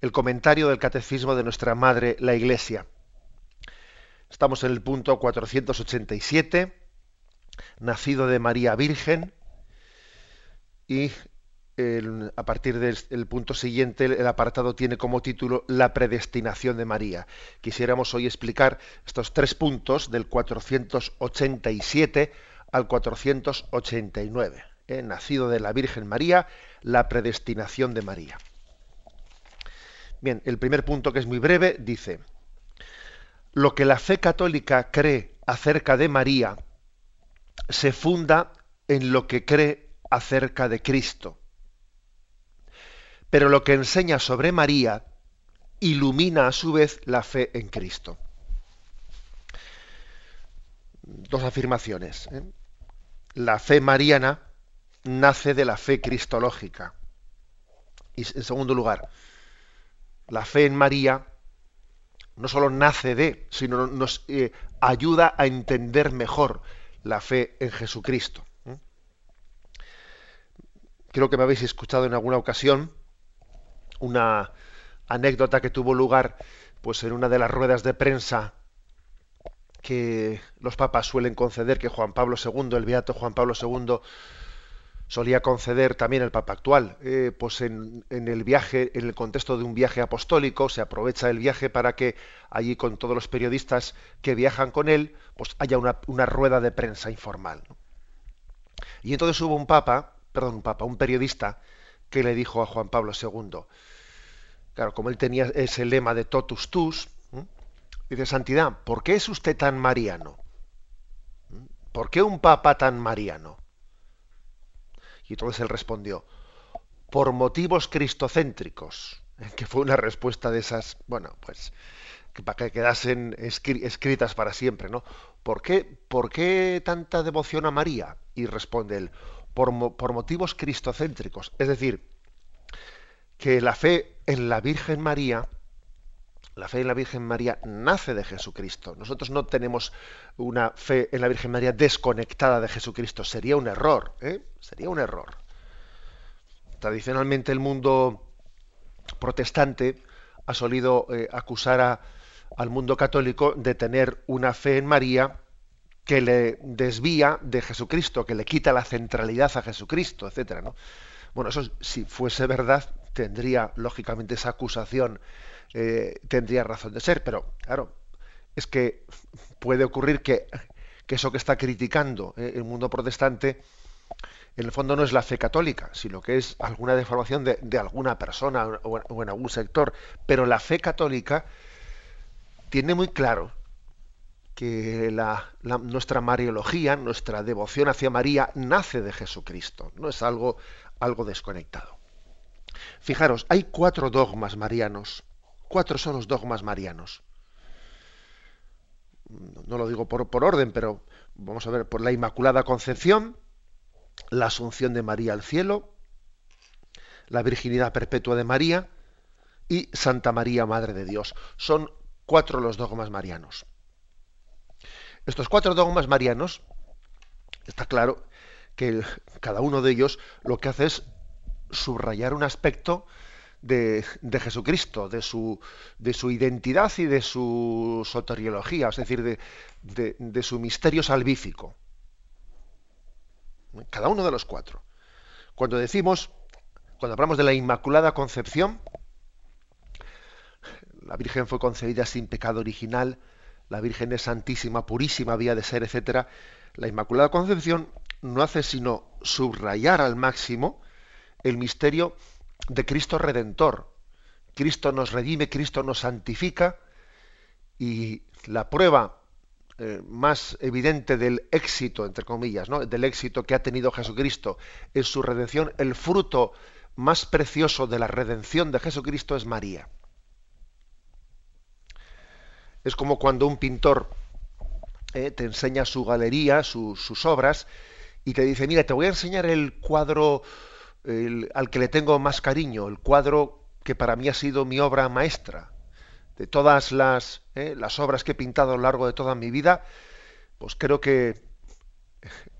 el comentario del Catecismo de nuestra Madre, la Iglesia. Estamos en el punto 487, nacido de María Virgen, y a partir del punto siguiente el apartado tiene como título La predestinación de María. Quisiéramos hoy explicar estos tres puntos del 487 al 489. ¿eh? Nacido de la Virgen María, la predestinación de María. Bien, el primer punto que es muy breve dice, lo que la fe católica cree acerca de María se funda en lo que cree acerca de Cristo. Pero lo que enseña sobre María ilumina a su vez la fe en Cristo. Dos afirmaciones. ¿eh? La fe mariana nace de la fe cristológica. Y en segundo lugar, la fe en María no solo nace de, sino nos eh, ayuda a entender mejor la fe en Jesucristo. Creo que me habéis escuchado en alguna ocasión una anécdota que tuvo lugar pues en una de las ruedas de prensa que los papas suelen conceder que Juan Pablo II, el beato Juan Pablo II solía conceder también el Papa actual. Eh, pues en, el viaje, en el contexto de un viaje apostólico, se aprovecha el viaje para que allí con todos los periodistas que viajan con él, pues haya una, rueda de prensa informal. Y entonces hubo un papa, perdón, un papa, un periodista que le dijo a Juan Pablo II, claro, como él tenía ese lema de totus tus, dice, Santidad, ¿por qué es usted tan mariano? ¿Por qué un papa tan mariano? Y entonces él respondió, por motivos cristocéntricos, que fue una respuesta de esas, bueno, pues, que para que quedasen escritas para siempre, ¿no? ¿Por qué, ¿Por qué tanta devoción a María? Y responde él, por, por motivos cristocéntricos. Es decir, que la fe en la Virgen María la fe en la Virgen María nace de Jesucristo. Nosotros no tenemos una fe en la Virgen María desconectada de Jesucristo. Sería un error, ¿eh? Sería un error. Tradicionalmente el mundo protestante ha solido eh, acusar al mundo católico de tener una fe en María que le desvía de Jesucristo, que le quita la centralidad a Jesucristo, etcétera, ¿no? Bueno, eso si fuese verdad tendría lógicamente esa acusación eh, tendría razón de ser, pero claro, es que puede ocurrir que, eso que está criticando eh, el mundo protestante, en el fondo no es la fe católica, sino que es alguna deformación de, alguna persona o, en algún sector. Pero la fe católica tiene muy claro que nuestra mariología, nuestra devoción hacia María, nace de Jesucristo, no es algo, algo desconectado. Fijaros, hay cuatro dogmas marianos Cuatro son los dogmas marianos. No lo digo por, orden, pero vamos a ver, por la Inmaculada Concepción, la Asunción de María al cielo, la Virginidad Perpetua de María y Santa María, Madre de Dios. Son cuatro los dogmas marianos. Estos cuatro dogmas marianos, está claro que cada uno de ellos lo que hace es subrayar un aspecto de, Jesucristo, de su, de su identidad y de su soteriología, es decir, de, de su misterio salvífico. Cada uno de los cuatro. Cuando decimos, cuando hablamos de la Inmaculada Concepción, la Virgen fue concebida sin pecado original, la Virgen es santísima, purísima, había de ser, etcétera. La Inmaculada Concepción no hace sino subrayar al máximo el misterio de Cristo Redentor. Cristo nos redime, Cristo nos santifica y la prueba eh, más evidente del éxito, entre comillas, ¿no? del éxito que ha tenido Jesucristo en su redención, el fruto más precioso de la redención de Jesucristo es María. Es como cuando un pintor eh, te enseña su galería, sus obras, y te dice, mira, te voy a enseñar el cuadro al que le tengo más cariño, el cuadro que para mí ha sido mi obra maestra. De todas las, eh, las obras que he pintado a lo largo de toda mi vida, pues creo que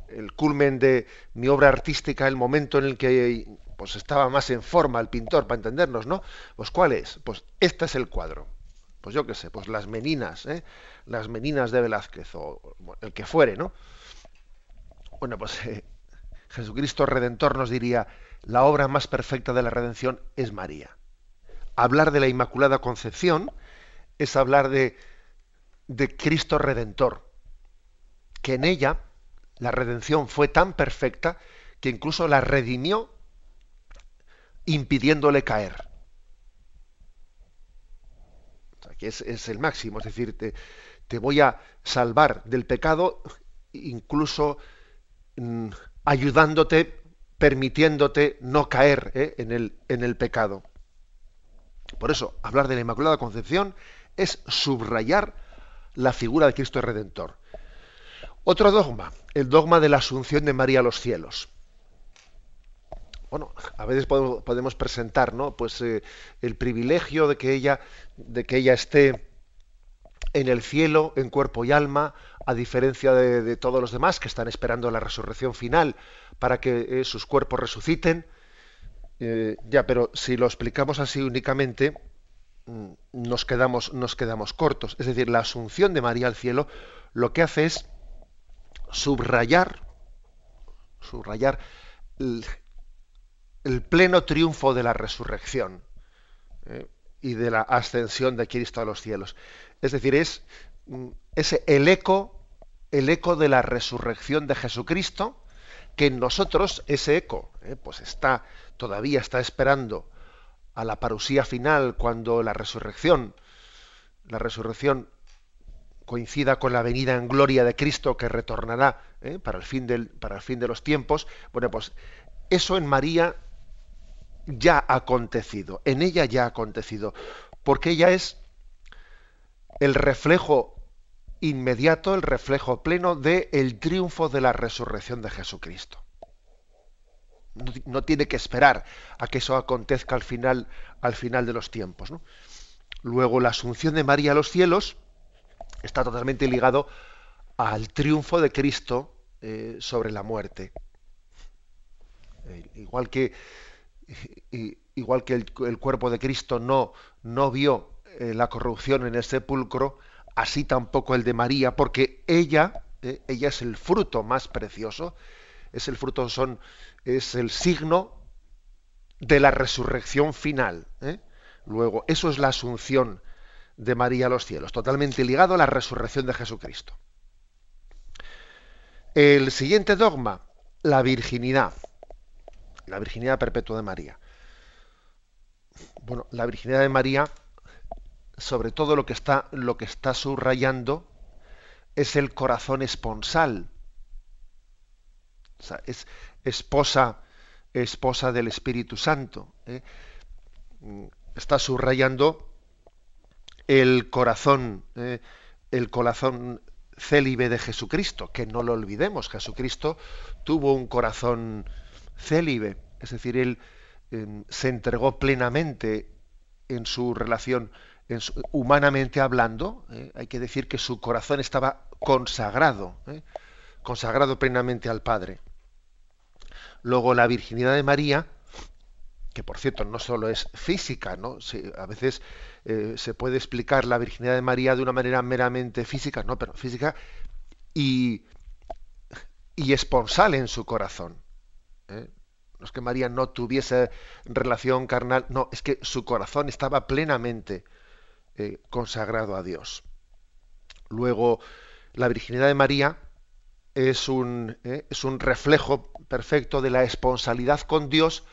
el culmen de mi obra artística, el momento en el que pues estaba más en forma el pintor, para entendernos, ¿no? Pues ¿cuál es? Pues este es el cuadro. Pues yo qué sé, pues las meninas, ¿eh? las meninas de Velázquez, o el que fuere, ¿no? Bueno, pues Jesucristo Redentor nos diría, la obra más perfecta de la redención es María. Hablar de la Inmaculada Concepción es hablar de, de Cristo Redentor, que en ella la redención fue tan perfecta que incluso la redimió impidiéndole caer. que es, el máximo, es decir, te, voy a salvar del pecado incluso mm, ayudándote, permitiéndote no caer ¿eh? en, el, en el pecado. Por eso, hablar de la Inmaculada Concepción es subrayar la figura de Cristo Redentor. Otro dogma, el dogma de la asunción de María a los cielos. Bueno, a veces podemos, presentar, ¿no? Pues eh, el privilegio de que ella, de que ella esté en el cielo, en cuerpo y alma, a diferencia de, todos los demás que están esperando la resurrección final para que eh, sus cuerpos resuciten. Eh, ya, pero si lo explicamos así únicamente, mm, nos quedamos, nos quedamos cortos. Es decir, la asunción de María al cielo lo que hace es subrayar, subrayar el, pleno triunfo de la resurrección ¿eh? Y de la ascensión de Cristo a los cielos. Es decir, es, mm, el eco, el eco de la resurrección de Jesucristo, que en nosotros ese eco, ¿eh? pues está, todavía está esperando a la parusía final cuando la resurrección, la resurrección coincida con la venida en gloria de Cristo que retornará ¿eh? para, el fin del, para el fin de los tiempos, bueno, pues eso en María ya ha acontecido, en ella ya ha acontecido, porque ella es el reflejo inmediato, el reflejo pleno del el triunfo de la resurrección de Jesucristo. No, no, tiene que esperar a que eso acontezca al final, al final de los tiempos. Luego la asunción de María a los cielos, está totalmente ligado al triunfo de Cristo eh, sobre la muerte. Eh, igual que, igual que el, cuerpo de Cristo no, no vio eh, la corrupción en el sepulcro, así tampoco el de María, porque ella, ella es el fruto más precioso, es el fruto, son, es el signo de la resurrección final. Luego, eso es la asunción de María a los cielos, totalmente ligado a la resurrección de Jesucristo. El siguiente dogma, la virginidad, la virginidad perpetua de María. Bueno, la virginidad de María, sobre todo lo que está, lo que está subrayando es el corazón esponsal. O sea, es esposa, esposa del Espíritu Santo. ¿eh? Está subrayando el corazón, eh, el corazón célibe de Jesucristo, que no lo olvidemos, Jesucristo tuvo un corazón célibe, es decir, él em, se entregó plenamente en su relación, humanamente hablando, eh, hay que decir que su corazón estaba consagrado, eh, consagrado plenamente al Padre. Luego la virginidad de María, que por cierto no solo es física, ¿no? a veces eh, se puede explicar la virginidad de María de una manera meramente física, no, pero física y, y esponsal en su corazón. ¿Eh? No es que María no tuviese relación carnal, no, es que su corazón estaba plenamente eh, consagrado a Dios. Luego, la virginidad de María es un, es un reflejo perfecto de la esponsalidad con Dios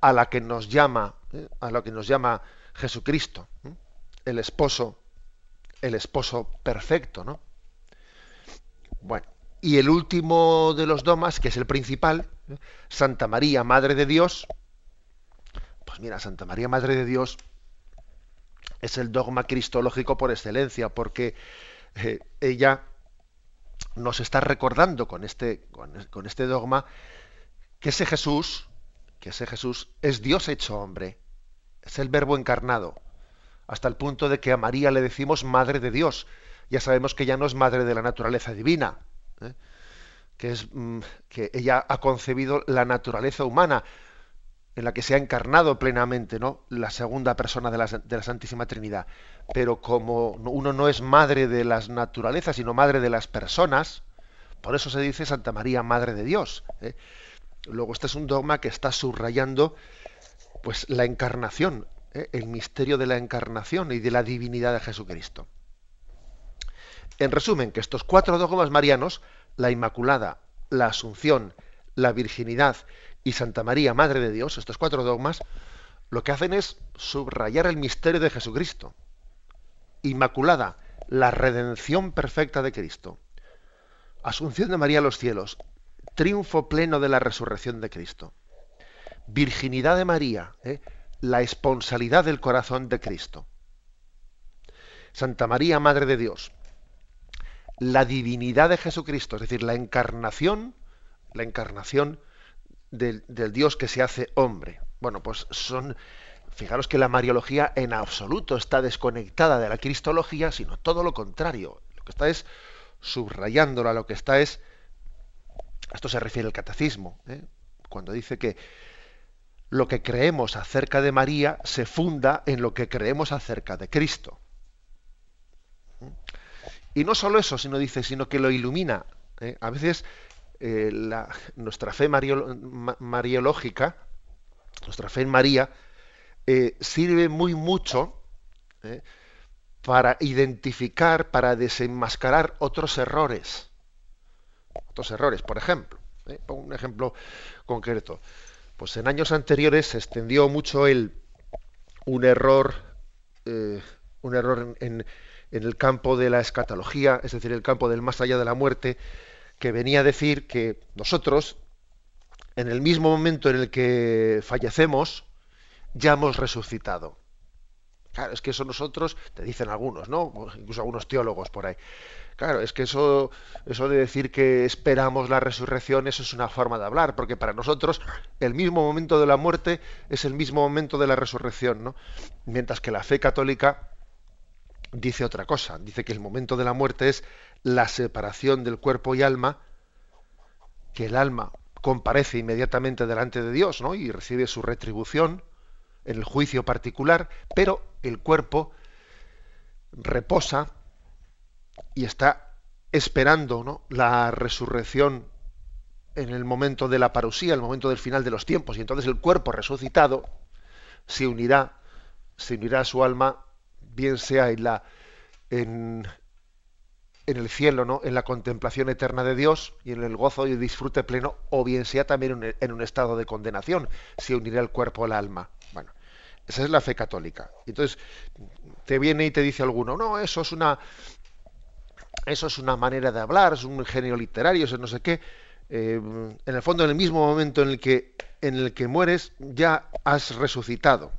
a la que nos llama, a lo que nos llama Jesucristo, el esposo, el esposo perfecto, ¿no? Bueno, y el último de los domas, que es el principal, ¿eh? Santa María, Madre de Dios. Pues mira, Santa María, Madre de Dios, es el dogma cristológico por excelencia, porque eh, ella nos está recordando con este, con, este dogma que ese Jesús, que ese Jesús es Dios hecho hombre, es el verbo encarnado, hasta el punto de que a María le decimos madre de Dios. Ya sabemos que ella no es madre de la naturaleza divina, ¿eh? Que es mm, que ella ha concebido la naturaleza humana, en la que se ha encarnado plenamente ¿no? la segunda persona de la, de la, Santísima Trinidad. Pero como uno no es madre de las naturalezas, sino madre de las personas, por eso se dice Santa María, Madre de Dios. ¿eh? Luego, este es un dogma que está subrayando pues, la encarnación, ¿eh? el misterio de la encarnación y de la divinidad de Jesucristo. En resumen, que estos cuatro dogmas marianos, la Inmaculada, la Asunción, la Virginidad y Santa María, Madre de Dios, estos cuatro dogmas, lo que hacen es subrayar el misterio de Jesucristo. Inmaculada, la redención perfecta de Cristo. Asunción de María a los cielos, triunfo pleno de la resurrección de Cristo. Virginidad de María, ¿eh? la esponsalidad del corazón de Cristo. Santa María, Madre de Dios, la divinidad de Jesucristo, es decir, la encarnación, la encarnación del, Dios que se hace hombre. Bueno, pues son, fijaros que la Mariología en absoluto está desconectada de la Cristología, sino todo lo contrario. Lo que está es subrayándola, lo que está es, esto se refiere al catecismo, ¿eh? cuando dice que lo que creemos acerca de María se funda en lo que creemos acerca de Cristo. Y no solo eso, sino dice, sino que lo ilumina. ¿eh? A veces eh, nuestra fe mariológica, nuestra fe en María, eh, sirve muy mucho para identificar, para desenmascarar otros errores. Otros errores, por ejemplo. Pongo un ejemplo concreto. Pues en años anteriores se extendió mucho el, un error, un error en el campo de la escatología, es decir, el campo del más allá de la muerte, que venía a decir que nosotros, en el mismo momento en el que fallecemos, ya hemos resucitado. Claro, es que eso nosotros, te dicen algunos, ¿no? Incluso algunos teólogos por ahí. Claro, es que eso, eso de decir que esperamos la resurrección, eso es una forma de hablar, porque para nosotros el mismo momento de la muerte es el mismo momento de la resurrección, ¿no? Mientras que la fe católica dice otra cosa, dice que el momento de la muerte es la separación del cuerpo y alma, que el alma comparece inmediatamente delante de Dios ¿no? y recibe su retribución en el juicio particular, pero el cuerpo reposa y está esperando ¿no? la resurrección en el momento de la parusía, el momento del final de los tiempos, y entonces el cuerpo resucitado se unirá, se unirá a su alma, bien sea en la, en, en el cielo, ¿no? en la contemplación eterna de Dios y en el gozo y el disfrute pleno, o bien sea también en un estado de condenación, se unirá el cuerpo al alma. Bueno, esa es la fe católica. Entonces, te viene y te dice alguno, no, eso es una eso es una manera de hablar, es un genio literario, eso no sé qué. Eh, en el fondo, en el mismo momento en el que en el que mueres, ya has resucitado.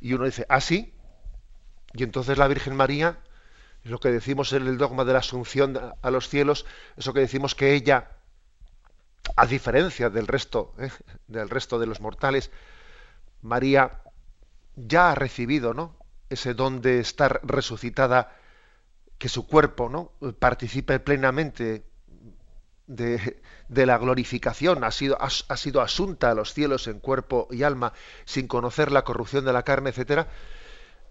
Y uno dice, ¿ah, sí? Y entonces la Virgen María lo que decimos en el dogma de la asunción a los cielos, eso que decimos que ella, a diferencia del resto, ¿eh? del resto de los mortales, María ya ha recibido, ¿no? Ese don de estar resucitada, que su cuerpo, ¿no? Participe plenamente de, la glorificación, ha sido, ha, sido asunta a los cielos en cuerpo y alma, sin conocer la corrupción de la carne, etcétera.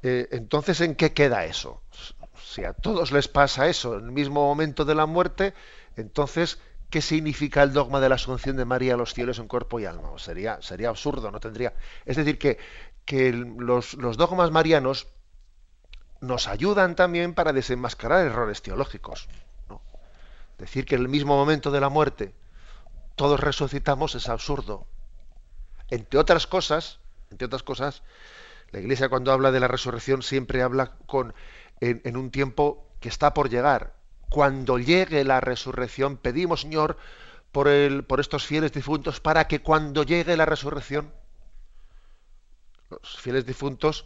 Eh, entonces, ¿en qué queda eso? si a todos les pasa eso en el mismo momento de la muerte, entonces, ¿qué significa el dogma de la asunción de María a los cielos en cuerpo y alma? sería, sería absurdo, no tendría. Es decir, que, que los, dogmas marianos nos ayudan también para desenmascarar errores teológicos. Decir que en el mismo momento de la muerte todos resucitamos es absurdo. Entre otras cosas, entre otras cosas, la Iglesia cuando habla de la resurrección siempre habla con en, un tiempo que está por llegar. Cuando llegue la resurrección, pedimos, Señor, por, el, por estos fieles difuntos, para que cuando llegue la resurrección, los fieles difuntos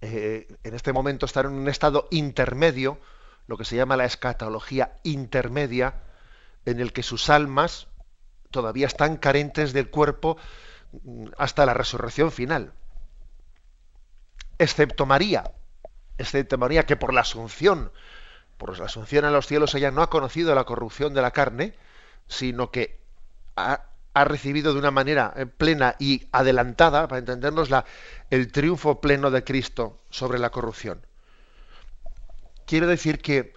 eh, en este momento estar en un estado intermedio, lo que se llama la escatología intermedia, en el que sus almas todavía están carentes del cuerpo mm, hasta la resurrección final. Excepto María, excepto María que por la asunción, por la asunción a los cielos ella no ha conocido la corrupción de la carne, sino que ha, recibido de una manera eh, plena y adelantada, para entendernos, la, el triunfo pleno de Cristo sobre la corrupción. Quiero decir que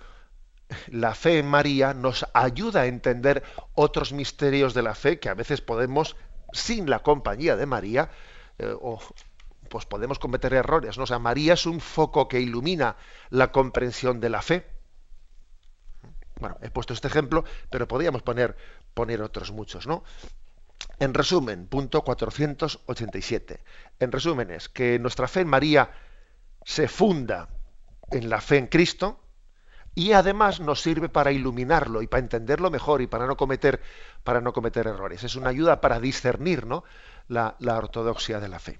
la fe en María nos ayuda a entender otros misterios de la fe que a veces podemos, sin la compañía de María, eh, o, pues podemos cometer errores. ¿no? O sea, María es un foco que ilumina la comprensión de la fe. Bueno, he puesto este ejemplo, pero podríamos poner, poner otros muchos, ¿no? En resumen, punto 487. En resumen es que nuestra fe en María se funda en la fe en Cristo, y además nos sirve para iluminarlo y para entenderlo mejor y para no cometer, para no cometer errores. Es una ayuda para discernir ¿no? la, la ortodoxia de la fe.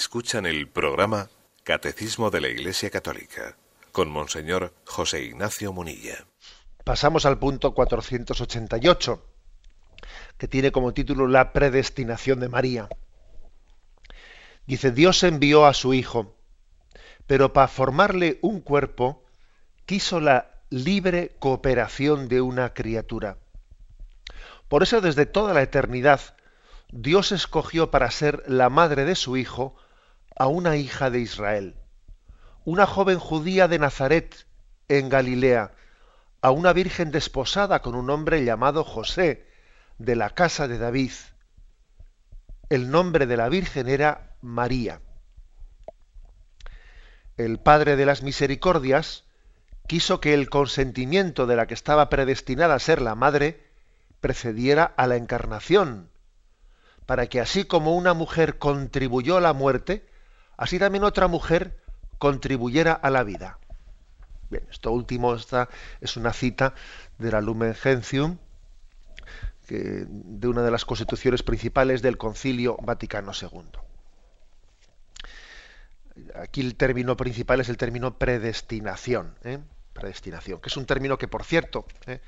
Escuchan el programa Catecismo de la Iglesia Católica con Monseñor José Ignacio Munilla. Pasamos al punto 488, que tiene como título La predestinación de María. Dice, Dios envió a su Hijo, pero para formarle un cuerpo quiso la libre cooperación de una criatura. Por eso desde toda la eternidad Dios escogió para ser la madre de su Hijo a una hija de Israel, una joven judía de Nazaret, en Galilea, a una virgen desposada con un hombre llamado José, de la casa de David. El nombre de la virgen era María. El Padre de las Misericordias quiso que el consentimiento de la que estaba predestinada a ser la madre precediera a la encarnación, para que así como una mujer contribuyó a la muerte, así también otra mujer contribuyera a la vida. Bien, esto último esta es una cita de la Lumen Gentium, de una de las constituciones principales del Concilio Vaticano II. Aquí el término principal es el término predestinación, ¿eh? predestinación, que es un término que, por cierto, ¿eh?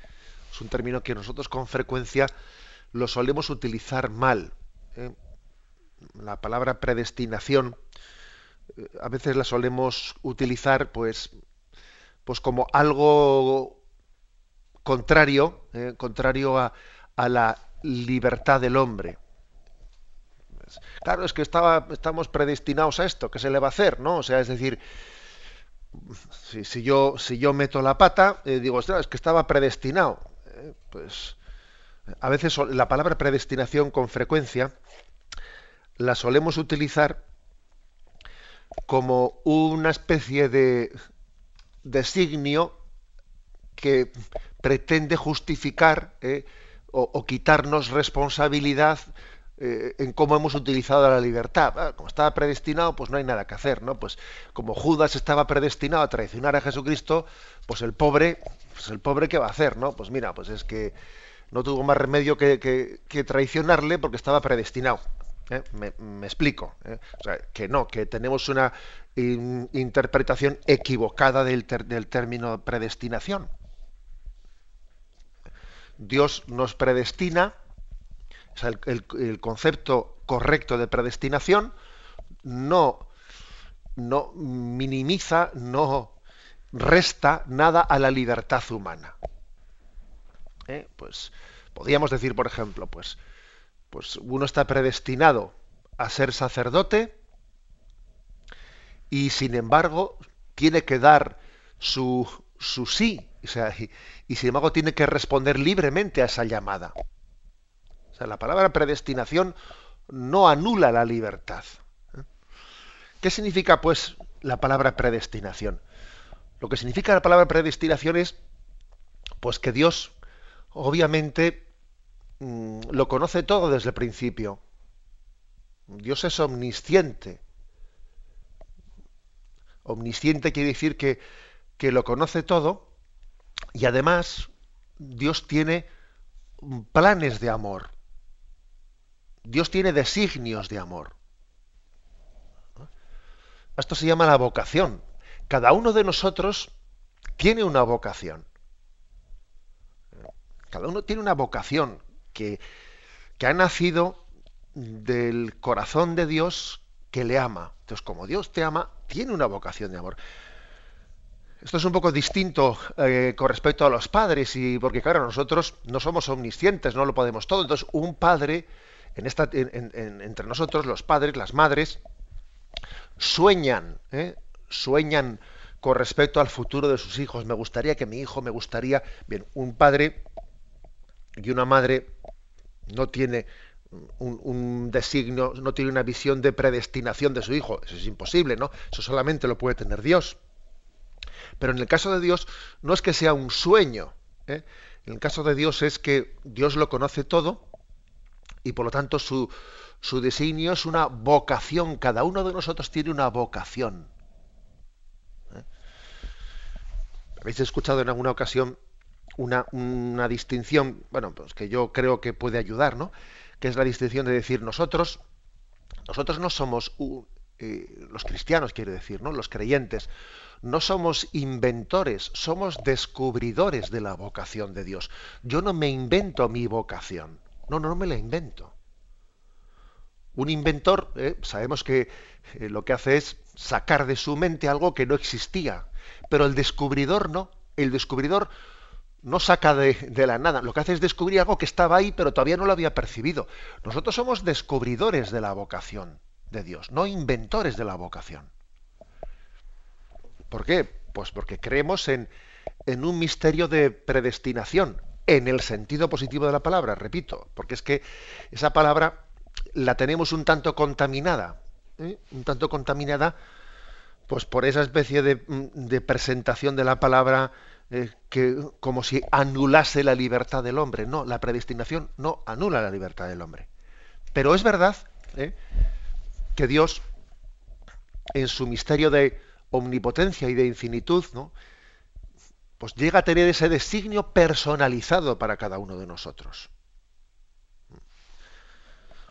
es un término que nosotros con frecuencia lo solemos utilizar mal. ¿eh? La palabra predestinación a veces la solemos utilizar pues, pues como algo contrario, ¿eh? contrario a, a, la libertad del hombre. Claro, es que estaba, estamos predestinados a esto, ¿qué se le va a hacer? ¿no? O sea, es decir, si, si yo, si yo meto la pata, digo, es que estaba predestinado. pues a veces la palabra predestinación con frecuencia la solemos utilizar como una especie de designio que pretende justificar eh, o, quitarnos responsabilidad eh, en cómo hemos utilizado la libertad. Como estaba predestinado, pues no hay nada que hacer, ¿no? Pues como Judas estaba predestinado a traicionar a Jesucristo, pues el pobre, pues el pobre qué va a hacer, ¿no? Pues mira, pues es que no tuvo más remedio que, traicionarle porque estaba predestinado. ¿Eh? Me, explico. ¿eh? Que no, que tenemos una interpretación equivocada del, del término predestinación. Dios nos predestina el, concepto correcto de predestinación no, no minimiza, no resta nada a la libertad humana. ¿Eh? Pues podríamos decir, por ejemplo, pues, pues uno está predestinado a ser sacerdote y sin embargo tiene que dar su, su sí, y, y sin embargo tiene que responder libremente a esa llamada. O sea, la palabra predestinación no anula la libertad. ¿eh? ¿Qué significa, pues, la palabra predestinación? Lo que significa la palabra predestinación es, pues, que Dios, obviamente, mm, lo conoce todo desde el principio. Dios es omnisciente. Omnisciente quiere decir que, que lo conoce todo y además Dios tiene planes de amor. Dios tiene designios de amor. Esto se llama la vocación. Cada uno de nosotros tiene una vocación. Cada uno tiene una vocación que, ha nacido del corazón de Dios que le ama. Entonces, como Dios te ama, tiene una vocación de amor. Esto es un poco distinto eh, con respecto a los padres, y porque claro, nosotros no somos omniscientes, no lo podemos todo. Entonces, un padre entre nosotros, los padres, las madres, sueñan, ¿eh? sueñan con respecto al futuro de sus hijos. Me gustaría que mi hijo, me gustaría, bien, un padre y una madre no tiene un, un, designio, no tiene una visión de predestinación de su hijo. Eso es imposible, ¿no? Eso solamente lo puede tener Dios. Pero en el caso de Dios no es que sea un sueño. ¿eh? En el caso de Dios es que Dios lo conoce todo y por lo tanto su, su designio es una vocación. Cada uno de nosotros tiene una vocación. ¿Eh? Habéis escuchado en alguna ocasión una, una, distinción, bueno, pues que yo creo que puede ayudar, ¿no? Que es la distinción de decir nosotros, nosotros no somos eh, los cristianos, quiero decir, ¿no? Los creyentes, no somos inventores, somos descubridores de la vocación de Dios. Yo no me invento mi vocación. No, no, me la invento. Un inventor, eh, sabemos que eh, lo que hace es sacar de su mente algo que no existía, pero el descubridor no. El descubridor no saca de, de, la nada, lo que hace es descubrir algo que estaba ahí, pero todavía no lo había percibido. Nosotros somos descubridores de la vocación de Dios, no inventores de la vocación. ¿Por qué? Pues porque creemos en, en un misterio de predestinación, en el sentido positivo de la palabra, repito, porque es que esa palabra la tenemos un tanto contaminada, ¿eh? un tanto contaminada, pues por esa especie de, mm, presentación de la palabra eh, que como si anulase la libertad del hombre. No, la predestinación no anula la libertad del hombre. Pero es verdad ¿eh? que Dios, en su misterio de omnipotencia y de infinitud, ¿no? pues llega a tener ese designio personalizado para cada uno de nosotros.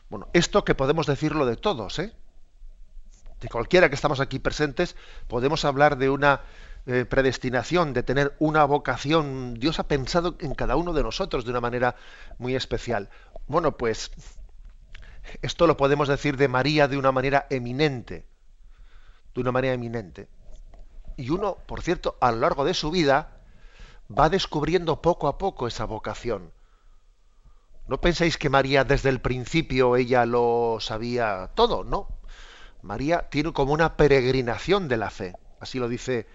Bueno, esto que podemos decirlo de todos, ¿eh? De cualquiera que estamos aquí presentes, podemos hablar de una eh, predestinación, de tener una vocación. Dios ha pensado en cada uno de nosotros de una manera muy especial. Bueno, pues esto lo podemos decir de María de una manera eminente, de una manera eminente. Y uno, por cierto, a lo largo de su vida, va descubriendo poco a poco esa vocación. No penséis que María desde el principio ella lo sabía todo, no. María tiene como una peregrinación de la fe, así lo dice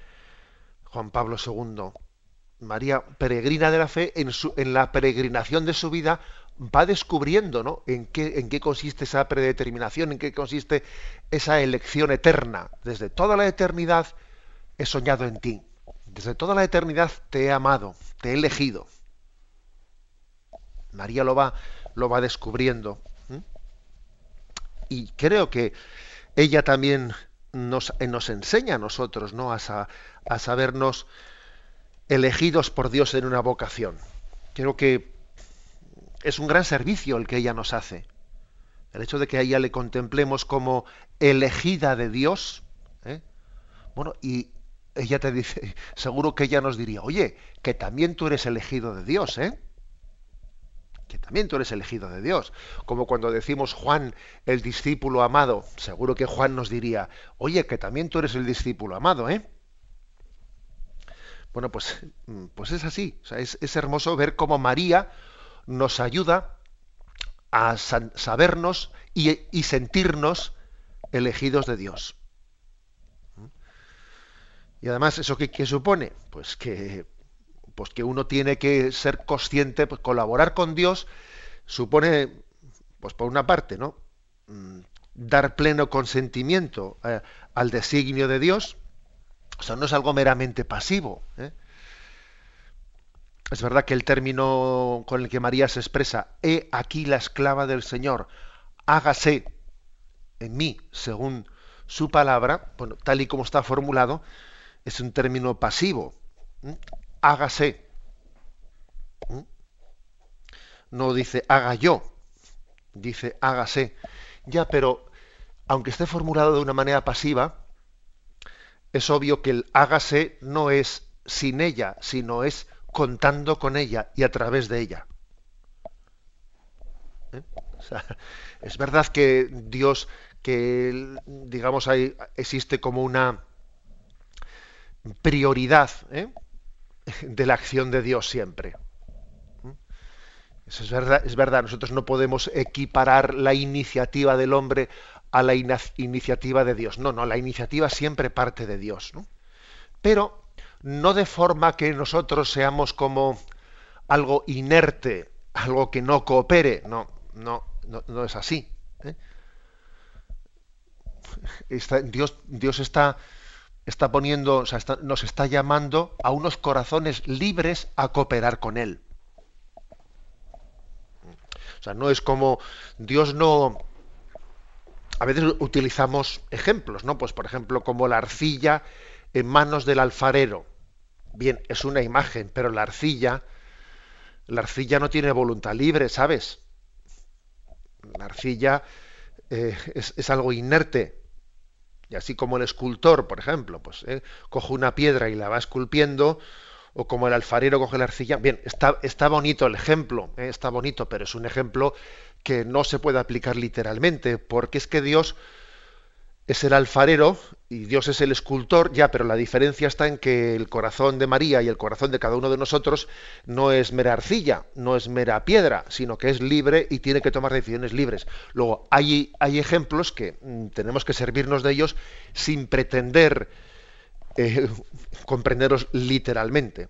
Juan Pablo II. María, peregrina de la fe, en, su, en la peregrinación de su vida va descubriendo ¿no? en, qué, consiste esa predeterminación, en qué consiste esa elección eterna. Desde toda la eternidad he soñado en ti. Desde toda la eternidad te he amado, te he elegido. María lo va, lo va descubriendo. y creo que ella también nos, nos enseña a nosotros ¿no? a, a sabernos elegidos por Dios en una vocación. Creo que es un gran servicio el que ella nos hace. El hecho de que a ella le contemplemos como elegida de Dios, ¿eh? bueno, y ella te dice, seguro que ella nos diría, oye, que también tú eres elegido de Dios, ¿eh? Que también tú eres elegido de Dios. Como cuando decimos Juan, el discípulo amado, seguro que Juan nos diría, oye, que también tú eres el discípulo amado, ¿eh? Bueno, pues, pues es así. es, hermoso ver cómo María nos ayuda a sabernos y, sentirnos elegidos de Dios. Y además, ¿eso qué, supone? Pues que, pues que uno tiene que ser consciente, pues colaborar con Dios supone, pues por una parte, ¿no? Mm, dar pleno consentimiento eh, al designio de Dios, o sea, no es algo meramente pasivo. ¿eh? Es verdad que el término con el que María se expresa, he aquí la esclava del Señor, hágase en mí según su palabra, bueno, tal y como está formulado, es un término pasivo. Hágase. No dice haga yo, dice hágase. Ya, pero aunque esté formulado de una manera pasiva, es obvio que el hágase no es sin ella, sino es contando con ella y a través de ella. ¿Eh? es verdad que Dios, que digamos hay, existe como una prioridad ¿eh? de la acción de Dios siempre. ¿Mm? Eso es verdad, es verdad, nosotros no podemos equiparar la iniciativa del hombre a la iniciativa de Dios. No, no, la iniciativa siempre parte de Dios. Pero no de forma que nosotros seamos como algo inerte, algo que no coopere. No, no, no, es así. ¿eh? Dios, Dios está, está poniendo, nos está llamando a unos corazones libres a cooperar con Él. O sea, no es como Dios no, a veces utilizamos ejemplos, ¿no? Pues por ejemplo, como la arcilla en manos del alfarero. Bien, es una imagen, pero la arcilla, la arcilla no tiene voluntad libre, ¿sabes? La arcilla eh, es, algo inerte. Y así como el escultor, por ejemplo, pues eh, coge una piedra y la va esculpiendo, o como el alfarero coge la arcilla. Bien, está, está bonito el ejemplo, eh, está bonito, pero es un ejemplo que no se puede aplicar literalmente, porque es que Dios es el alfarero y Dios es el escultor, ya, pero la diferencia está en que el corazón de María y el corazón de cada uno de nosotros no es mera arcilla, no es mera piedra, sino que es libre y tiene que tomar decisiones libres. Luego, hay, hay ejemplos que mm, tenemos que servirnos de ellos sin pretender eh, comprenderlos literalmente.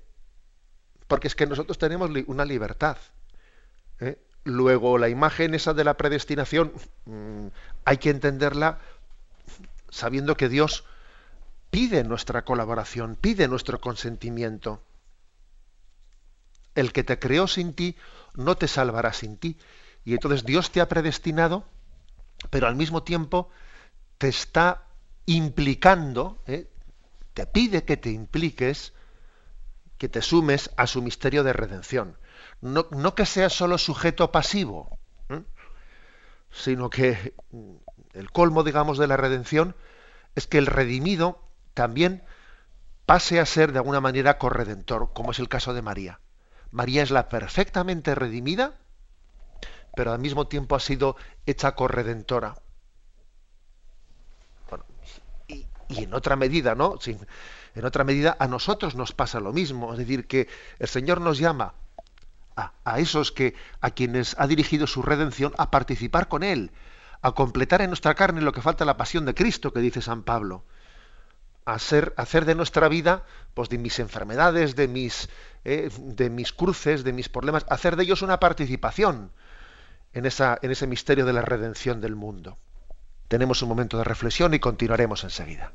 Porque es que nosotros tenemos una libertad. ¿eh? Luego, la imagen esa de la predestinación mm, hay que entenderla sabiendo que Dios pide nuestra colaboración, pide nuestro consentimiento. El que te creó sin ti no te salvará sin ti. Y entonces Dios te ha predestinado, pero al mismo tiempo te está implicando, ¿eh? te pide que te impliques, que te sumes a su misterio de redención no, que sea solo sujeto pasivo, sino que el colmo, digamos, de la redención es que el redimido también pase a ser de alguna manera corredentor, como es el caso de María. María es la perfectamente redimida, pero al mismo tiempo ha sido hecha corredentora. y, en otra medida, ¿no? en otra medida a nosotros nos pasa lo mismo, es decir, que el Señor nos llama a, esos que a quienes ha dirigido su redención a participar con él, a completar en nuestra carne lo que falta la pasión de Cristo, que dice San Pablo, a hacer, hacer de nuestra vida, pues de mis enfermedades, de mis, eh, de mis cruces, de mis problemas, hacer de ellos una participación en, esa, en ese misterio de la redención del mundo. Tenemos un momento de reflexión y continuaremos enseguida.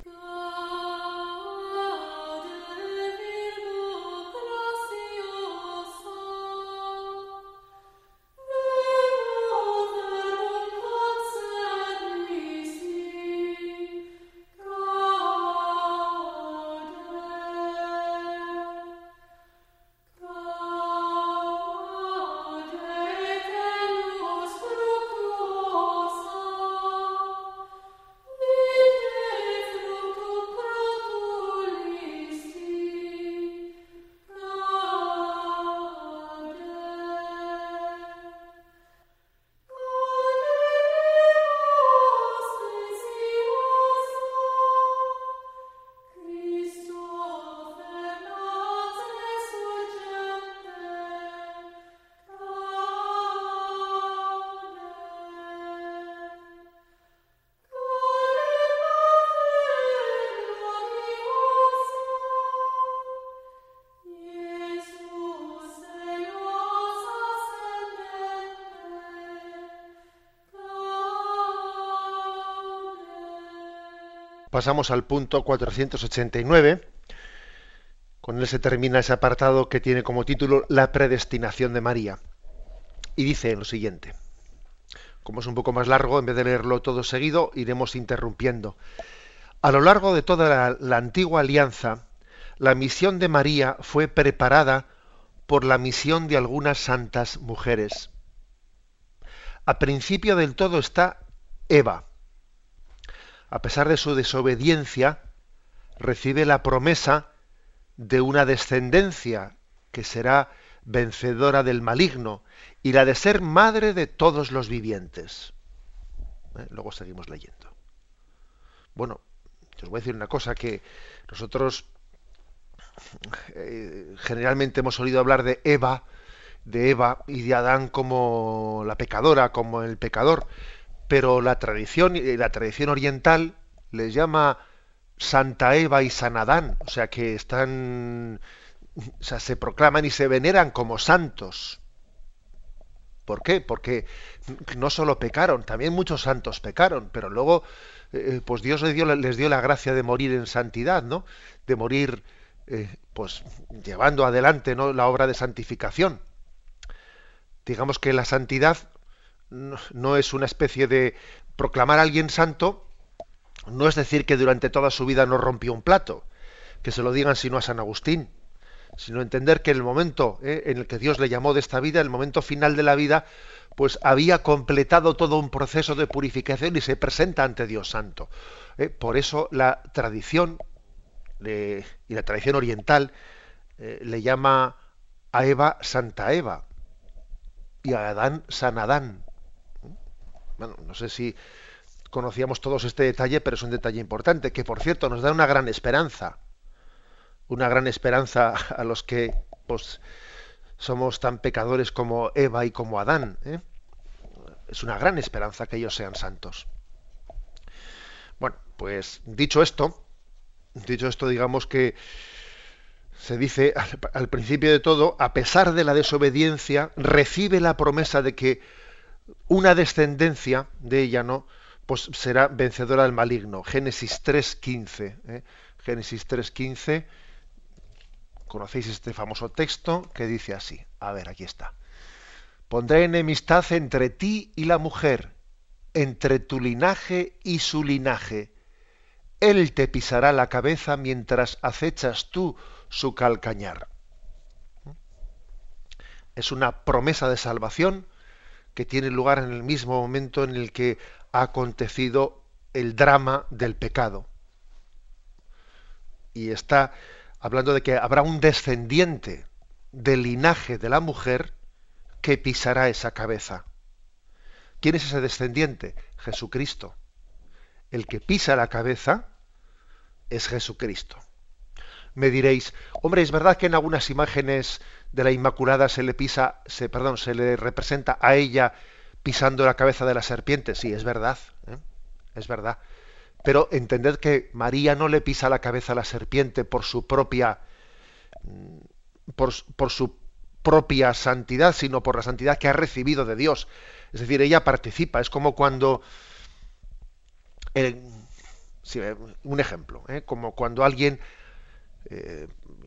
Pasamos al punto 489. Con él se termina ese apartado que tiene como título La predestinación de María. Y dice lo siguiente. Como es un poco más largo, en vez de leerlo todo seguido, iremos interrumpiendo. A lo largo de toda la, la antigua alianza, la misión de María fue preparada por la misión de algunas santas mujeres. A principio del todo está Eva. A pesar de su desobediencia, recibe la promesa de una descendencia que será vencedora del maligno y la de ser madre de todos los vivientes. ¿Eh? Luego seguimos leyendo. Bueno, os voy a decir una cosa que nosotros eh, generalmente hemos oído hablar de Eva, de Eva y de Adán como la pecadora, como el pecador, pero la tradición la tradición oriental les llama Santa Eva y San Adán, o sea que están, o sea, se proclaman y se veneran como santos. ¿Por qué? Porque no solo pecaron, también muchos santos pecaron, pero luego, eh, pues Dios les dio, les dio, la gracia de morir en santidad, ¿no? De morir, eh, pues, llevando adelante ¿no? la obra de santificación. Digamos que la santidad no, es una especie de proclamar a alguien santo, no es decir que durante toda su vida no rompió un plato, que se lo digan sino a San Agustín, sino entender que el momento eh, en el que Dios le llamó de esta vida, el momento final de la vida, pues había completado todo un proceso de purificación y se presenta ante Dios Santo. Eh, por eso la tradición y la tradición oriental eh, le llama a Eva Santa Eva y a Adán San Adán. Bueno, no sé si conocíamos todos este detalle, pero es un detalle importante, que por cierto nos da una gran esperanza, una gran esperanza a los que pues, somos tan pecadores como Eva y como Adán. ¿eh? Es una gran esperanza que ellos sean santos. Bueno, pues dicho esto, dicho esto, digamos que se dice al, al principio de todo, a pesar de la desobediencia, recibe la promesa de que una descendencia de ella, ¿no? pues será vencedora del maligno. Génesis 3.15. ¿eh? Génesis 3.15. Conocéis este famoso texto que dice así. A ver, aquí está. Pondré enemistad entre ti y la mujer, entre tu linaje y su linaje. Él te pisará la cabeza mientras acechas tú su calcañar. Es una promesa de salvación que tiene lugar en el mismo momento en el que ha acontecido el drama del pecado. Y está hablando de que habrá un descendiente del linaje de la mujer que pisará esa cabeza. ¿Quién es ese descendiente? Jesucristo. El que pisa la cabeza es Jesucristo. Me diréis, hombre, es verdad que en algunas imágenes de la Inmaculada se le pisa, se, perdón, se le representa a ella pisando la cabeza de la serpiente. Sí, es verdad, ¿eh? es verdad. Pero entended que María no le pisa la cabeza a la serpiente por su propia mm, por, por, su propia santidad, sino por la santidad que ha recibido de Dios. Es decir, ella participa. Es como cuando eh, un ejemplo, ¿eh? como cuando alguien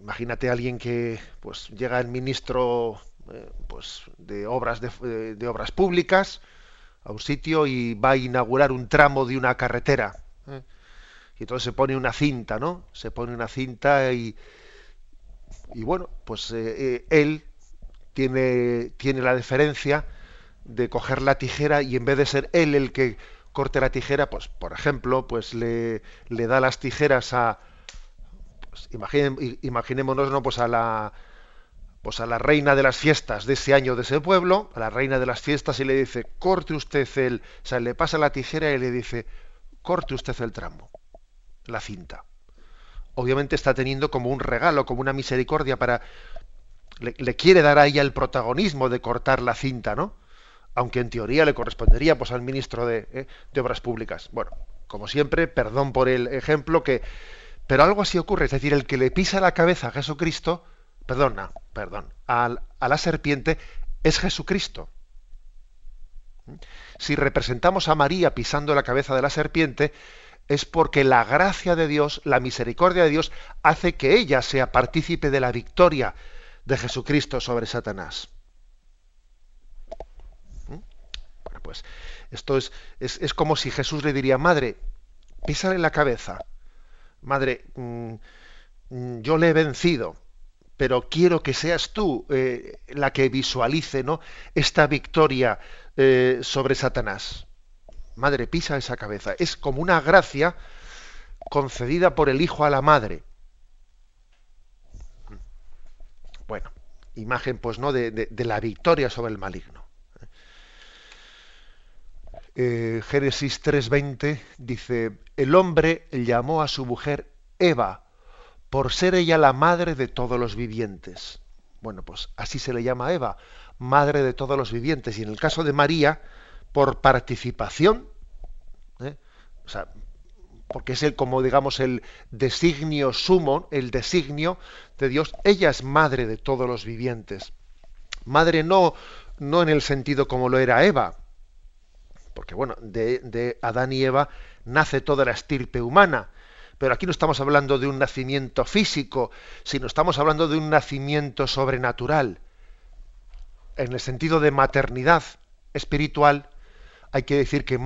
imagínate a alguien que pues llega el ministro eh, pues de obras de, obras públicas a un sitio y va a inaugurar un tramo de una carretera ¿eh? y entonces se pone una cinta no se pone una cinta y y bueno pues eh, él tiene tiene la deferencia de coger la tijera y en vez de ser él el que corte la tijera pues por ejemplo pues le, le da las tijeras a pues, imaginémonos no pues a la pues a la reina de las fiestas de ese año de ese pueblo, a la reina de las fiestas, y le dice, corte usted el, o sea, le pasa la tijera y le dice, corte usted el tramo, la cinta. Obviamente está teniendo como un regalo, como una misericordia para, le, quiere dar a ella el protagonismo de cortar la cinta, ¿no? Aunque en teoría le correspondería pues al ministro de, ¿eh? de Obras Públicas. Bueno, como siempre, perdón por el ejemplo que, pero algo así ocurre, es decir, el que le pisa la cabeza a Jesucristo, perdona, perdón, a, la serpiente es Jesucristo. Si representamos a María pisando la cabeza de la serpiente, es porque la gracia de Dios, la misericordia de Dios, hace que ella sea partícipe de la victoria de Jesucristo sobre Satanás. ¿Mm? Bueno, pues esto es, es, como si Jesús le diría, madre, písale la cabeza. Madre, mm, mm, yo le he vencido, pero quiero que seas tú eh, la que visualice ¿no? esta victoria eh, sobre Satanás. Madre, pisa esa cabeza. Es como una gracia concedida por el hijo a la madre. Bueno, imagen pues no de, la victoria sobre el maligno. Eh, Génesis 3:20 dice, el hombre llamó a su mujer Eva por ser ella la madre de todos los vivientes. Bueno, pues así se le llama Eva, madre de todos los vivientes. Y en el caso de María, por participación, ¿eh? o sea, porque es el, como digamos, el designio sumo, el designio de Dios, ella es madre de todos los vivientes. Madre no, no en el sentido como lo era Eva, porque bueno, de, Adán y Eva nace toda la estirpe humana, pero aquí no estamos hablando de un nacimiento físico, sino estamos hablando de un nacimiento sobrenatural. En el sentido de maternidad espiritual, hay que decir que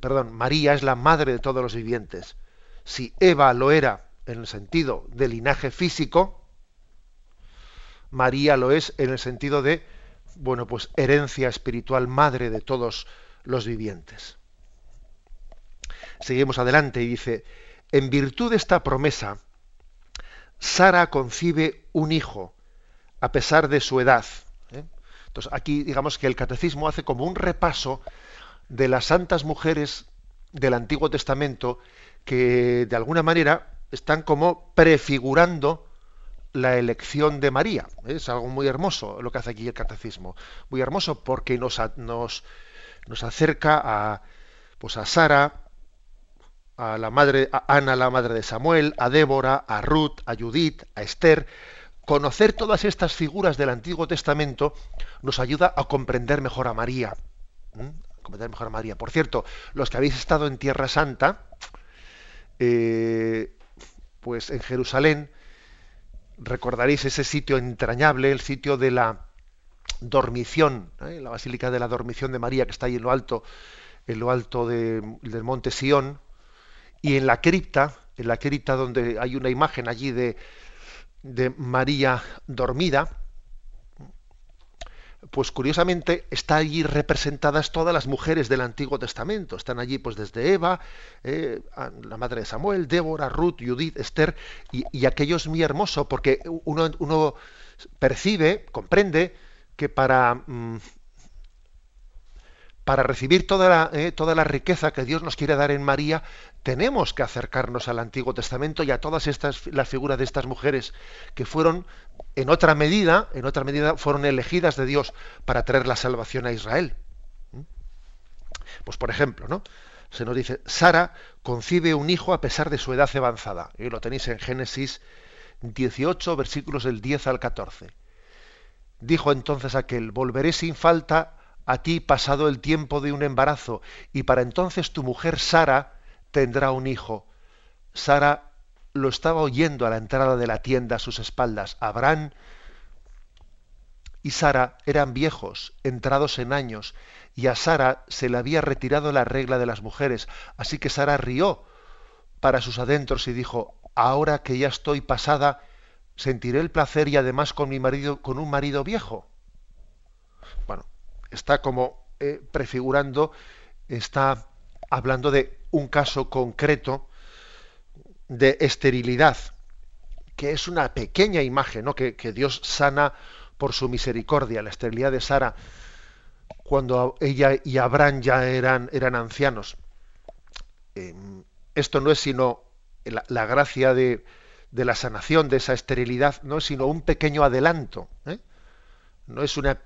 perdón, María es la madre de todos los vivientes. Si Eva lo era en el sentido de linaje físico, María lo es en el sentido de, bueno, pues herencia espiritual, madre de todos los vivientes. Seguimos adelante y dice, en virtud de esta promesa, Sara concibe un hijo, a pesar de su edad. ¿eh? Entonces, aquí digamos que el catecismo hace como un repaso de las santas mujeres del Antiguo Testamento que de alguna manera están como prefigurando la elección de María. Es algo muy hermoso lo que hace aquí el catecismo. Muy hermoso porque nos, nos, nos acerca a, pues a Sara, a la madre, a Ana, la madre de Samuel, a Débora, a Ruth, a Judith, a Esther. Conocer todas estas figuras del Antiguo Testamento nos ayuda a comprender mejor a María. comprender mejor a María. Por cierto, los que habéis estado en Tierra Santa, eh, pues en Jerusalén, recordaréis ese sitio entrañable, el sitio de la dormición, ¿eh? la Basílica de la Dormición de María, que está ahí en lo alto, en lo alto del monte Sión, y en la cripta, en la cripta donde hay una imagen allí de, María dormida, pues curiosamente está allí representadas todas las mujeres del Antiguo Testamento. Están allí pues desde Eva, eh, la madre de Samuel, Débora, Ruth, Judith, Esther, y, aquello es muy hermoso porque uno, uno percibe, comprende que para mm, para recibir toda la, eh, toda la riqueza que Dios nos quiere dar en María, tenemos que acercarnos al Antiguo Testamento y a todas estas las figuras de estas mujeres que fueron en otra medida, en otra medida fueron elegidas de Dios para traer la salvación a Israel. ¿Mm? Pues por ejemplo, ¿no? Se nos dice, Sara concibe un hijo a pesar de su edad avanzada. Y lo tenéis en Génesis 18, versículos del 10 al 14. Dijo entonces aquel, volveré sin falta a ti pasado el tiempo de un embarazo, y para entonces tu mujer Sara tendrá un hijo. Sara lo estaba oyendo a la entrada de la tienda a sus espaldas. Abraham y Sara eran viejos, entrados en años, y a Sara se le había retirado la regla de las mujeres. Así que Sara rió para sus adentros y dijo, ahora que ya estoy pasada, sentiré el placer y además con mi marido, con un marido viejo. Bueno, está como eh, prefigurando, está hablando de un caso concreto de esterilidad, que es una pequeña imagen ¿no? que, Dios sana por su misericordia, la esterilidad de Sara, cuando ella y Abraham ya eran, eran ancianos. Em, esto no es sino la, gracia de, de, la sanación de esa esterilidad, no sino un pequeño adelanto. ¿eh? no es una,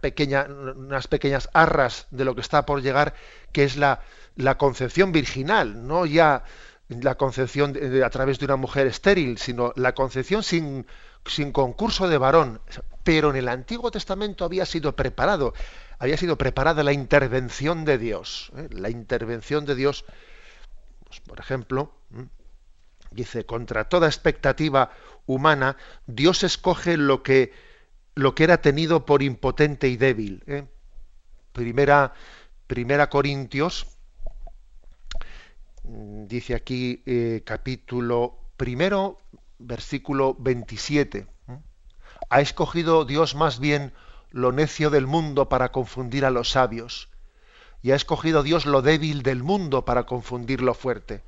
pequeña, unas pequeñas arras de lo que está por llegar, que es la, la concepción virginal, no ya la concepción a través de una mujer estéril, sino la concepción sin, sin concurso de varón. Pero en el Antiguo Testamento había sido preparado, había sido preparada la intervención de Dios, ¿eh? la intervención de Dios Pues, por ejemplo, dice, contra toda expectativa humana, Dios escoge lo que, lo que era tenido por impotente y débil. ¿eh? Primera, primera Corintios, mm, dice aquí eh, capítulo primero, versículo 27. Ha escogido Dios más bien lo necio del mundo para confundir a los sabios, y ha escogido Dios lo débil del mundo para confundir lo fuerte.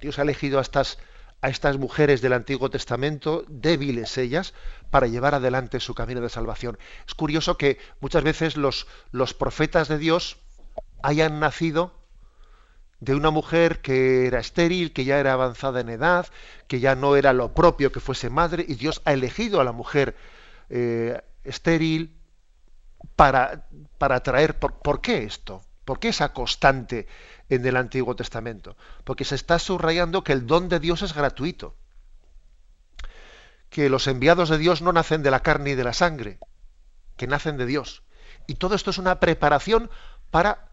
Dios ha elegido a estas, a estas mujeres del Antiguo Testamento, débiles ellas, para llevar adelante su camino de salvación. Es curioso que muchas veces los, los profetas de Dios hayan nacido de una mujer que era estéril, que ya era avanzada en edad, que ya no era lo propio que fuese madre, y Dios ha elegido a la mujer eh, estéril para, para traer... Por, qué esto? ¿Por qué esa constante en el Antiguo Testamento? Porque se está subrayando que el don de Dios es gratuito, que los enviados de Dios no nacen de la carne y de la sangre, que nacen de Dios. Y todo esto es una preparación para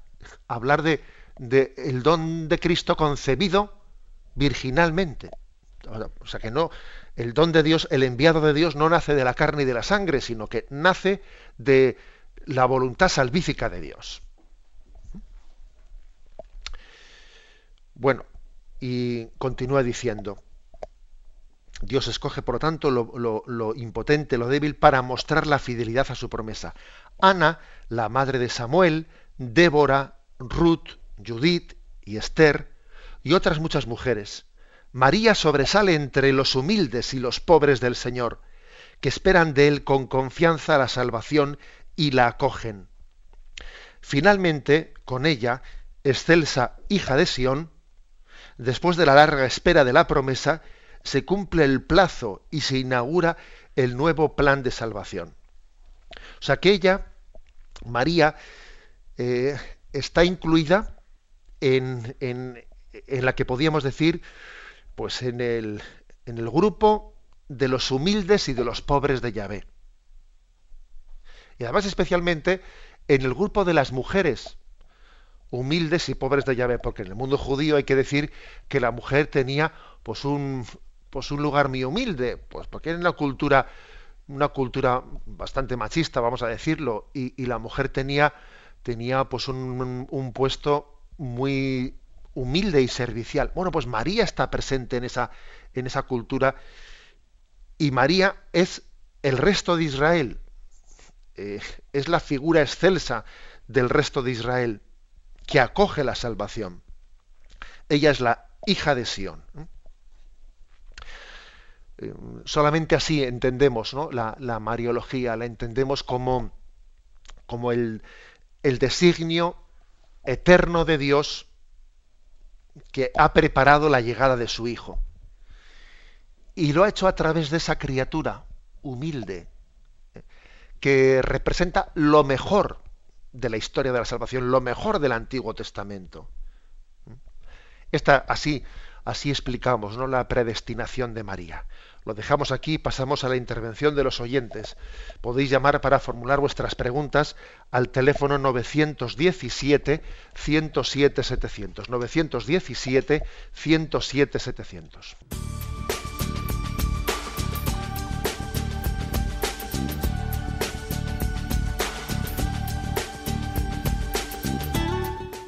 hablar de, de el don de Cristo concebido virginalmente. O sea que no, el don de Dios, el enviado de Dios no nace de la carne y de la sangre, sino que nace de la voluntad salvífica de Dios. Bueno, y continúa diciendo, Dios escoge, por lo tanto, lo, impotente, lo débil, para mostrar la fidelidad a su promesa. Ana, la madre de Samuel, Débora, Ruth, Judith y Esther, y otras muchas mujeres. María sobresale entre los humildes y los pobres del Señor, que esperan de Él con confianza la salvación y la acogen. Finalmente, con ella, excelsa hija de Sión, después de la larga espera de la promesa, se cumple el plazo y se inaugura el nuevo plan de salvación. O sea que ella, María, eh, está incluida en, la que podíamos decir, pues en el, en el grupo de los humildes y de los pobres de Yahvé. Y además especialmente en el grupo de las mujeres humildes y pobres de Yahvé, porque en el mundo judío hay que decir que la mujer tenía pues un, pues un lugar muy humilde, pues porque era una cultura, una cultura bastante machista, vamos a decirlo, y, la mujer tenía, tenía pues un, un, puesto muy humilde y servicial. Bueno, pues María está presente en esa, en esa cultura y María es el resto de Israel, eh, es la figura excelsa del resto de Israel que acoge la salvación. Ella es la hija de Sión. Eh, solamente así entendemos la, la, mariología, la entendemos como, como el, el designio eterno de Dios que ha preparado la llegada de su Hijo. Y lo ha hecho a través de esa criatura humilde, que representa lo mejor de la historia de la salvación, lo mejor del Antiguo Testamento. Esta, así, así explicamos ¿no? la predestinación de María. Lo dejamos aquí, pasamos a la intervención de los oyentes. Podéis llamar para formular vuestras preguntas al teléfono 917 107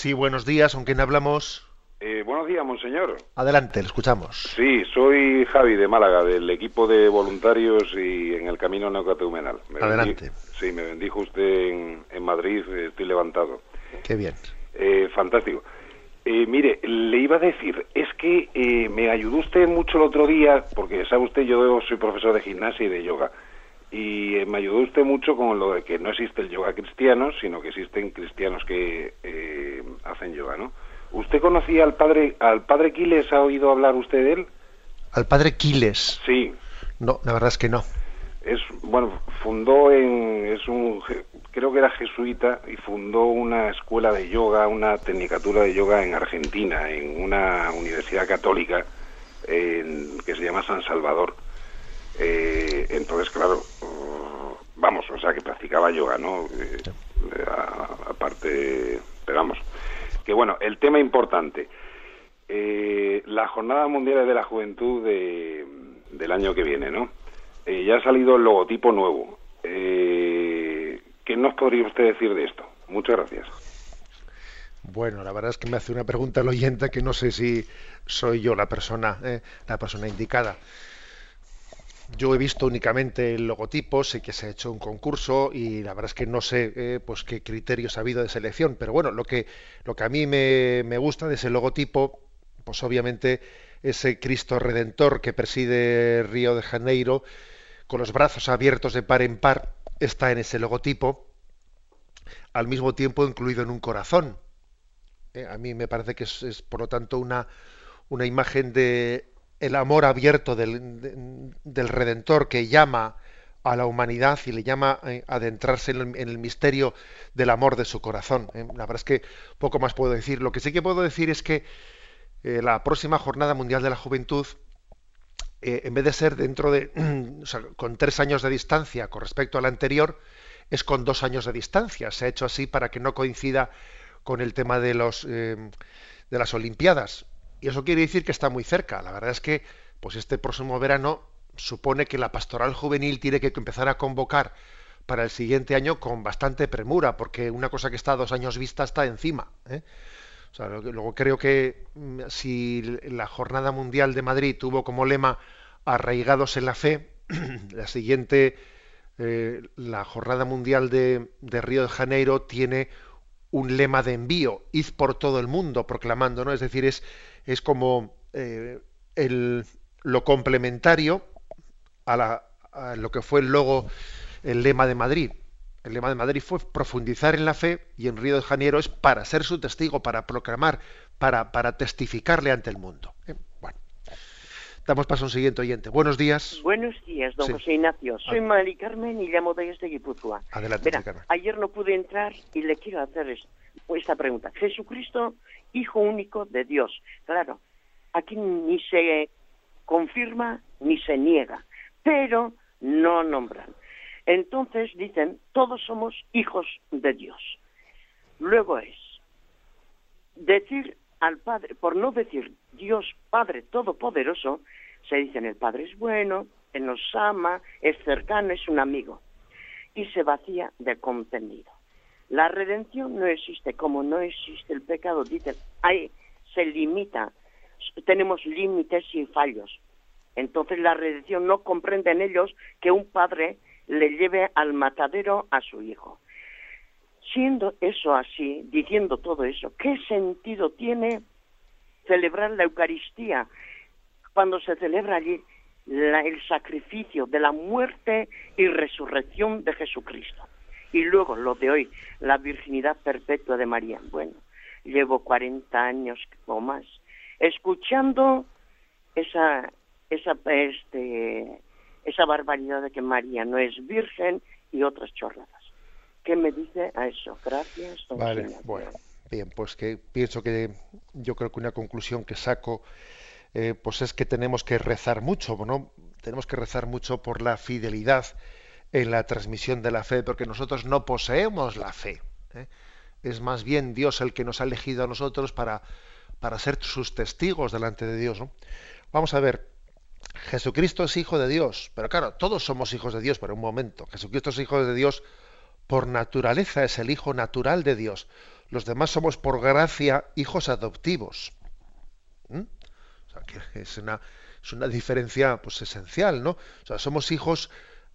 Sí, buenos días, ¿con quién hablamos? Eh, buenos días, monseñor. Adelante, le escuchamos. Sí, soy Javi de Málaga, del equipo de voluntarios y en el camino neocateumenal. Me Adelante. sí, me bendijo usted en, en Madrid, eh, estoy levantado. Qué bien. Eh, fantástico. Eh, mire, le iba a decir, es que eh, me ayudó usted mucho el otro día, porque sabe usted, yo soy profesor de gimnasia y de yoga, y eh, me ayudó usted mucho con lo de que no existe el yoga cristiano, sino que existen cristianos que eh, hacen yoga, ¿no? ¿Usted conocía al padre, al padre Quiles? ¿Ha oído hablar usted de él? Al padre Quiles. Sí, No, la verdad es que no. es bueno fundó en es un creo que era jesuita y fundó una escuela de yoga una tecnicatura de yoga en Argentina en una universidad católica en- que se llama San Salvador Eh, entonces claro vamos o sea que practicaba yoga no Eh, aparte pero que bueno el tema importante eh, la Jornada Mundial de la Juventud de- del año que viene, ¿no? Eh, ya ha salido el logotipo nuevo. Eh, ¿Qué nos podría usted decir de esto? Muchas gracias. Bueno, la verdad es que me hace una pregunta el oyente que no sé si soy yo la persona, eh, la persona indicada. Yo he visto únicamente el logotipo, sé que se ha hecho un concurso y la verdad es que no sé eh, pues qué criterios ha habido de selección, pero bueno, lo que, lo que a mí me, me gusta de ese logotipo, pues obviamente ese Cristo Redentor que preside Río de Janeiro, con los brazos abiertos de par en par, está en ese logotipo, al mismo tiempo incluido en un corazón. Eh, a mí me parece que es, es, por lo tanto una, una imagen de el amor abierto del, de- del Redentor que llama a la humanidad y le llama eh, a adentrarse en el, misterio del amor de su corazón. eh. La verdad es que poco más puedo decir. Lo que sí que puedo decir es que eh, la próxima Jornada Mundial de la Juventud, eh, en vez de ser dentro de, con tres años de distancia con respecto a la anterior, es con dos años de distancia. Se ha hecho así para que no coincida con el tema de los eh, de las Olimpiadas. Y eso quiere decir que está muy cerca. La verdad es que, pues este próximo verano supone que la pastoral juvenil tiene que empezar a convocar para el siguiente año con bastante premura, porque una cosa que está a dos años vista está encima. ¿eh? O sea, luego creo que mm, si la Jornada Mundial de Madrid tuvo como lema arraigados en la fe, la siguiente, eh, la Jornada Mundial de, de Río de Janeiro tiene un lema de envío, id por todo el mundo proclamando, ¿no? Es decir, es, es como eh, el, lo complementario a, la, a lo que fue el logo, el lema de Madrid. El lema de Madrid fue profundizar en la fe y en Río de Janeiro es para ser su testigo, para proclamar, para, para testificarle ante el mundo. ¿eh? Damos paso a un siguiente oyente. Buenos días. Buenos días, don Sí. José Ignacio. Soy Ah. Mari Carmen y llamo desde Guipúzcoa. Adelante, Verá, Carmen. ayer no pude entrar y le quiero hacer es- esta pregunta. Jesucristo, Hijo único de Dios. Claro, aquí ni se confirma ni se niega, pero no nombran. Entonces dicen, todos somos hijos de Dios. Luego es decir al Padre, por no decir Dios Padre Todopoderoso, se dicen el Padre es bueno, Él nos ama, es cercano, es un amigo. Y se vacía de contenido. La redención no existe, como no existe el pecado, dicen, ahí se limita, tenemos límites y fallos. Entonces la redención no comprende en ellos que un padre le lleve al matadero a su hijo. Siendo eso así, diciendo todo eso, ¿qué sentido tiene celebrar la Eucaristía cuando se celebra allí la- el sacrificio de la muerte y resurrección de Jesucristo? Y luego lo de hoy, la virginidad perpetua de María. Bueno, llevo 40 años o más escuchando esa esa este esa barbaridad de que María no es virgen y otras chorradas. ¿Qué me dice a eso? Gracias. Vale, Ignacio. bueno, bien, pues que pienso que yo creo que una conclusión que saco eh, pues es que tenemos que rezar mucho, ¿no? Tenemos que rezar mucho por la fidelidad en la transmisión de la fe, porque nosotros no poseemos la fe. ¿eh? Es más bien Dios el que nos ha elegido a nosotros para, para ser sus testigos delante de Dios. Vamos a ver, Jesucristo es hijo de Dios, pero claro, todos somos hijos de Dios, pero un momento, Jesucristo es hijo de Dios por naturaleza, es el hijo natural de Dios. los demás somos por gracia hijos adoptivos. O sea, que es una, es una diferencia pues, esencial, ¿no? O sea, somos hijos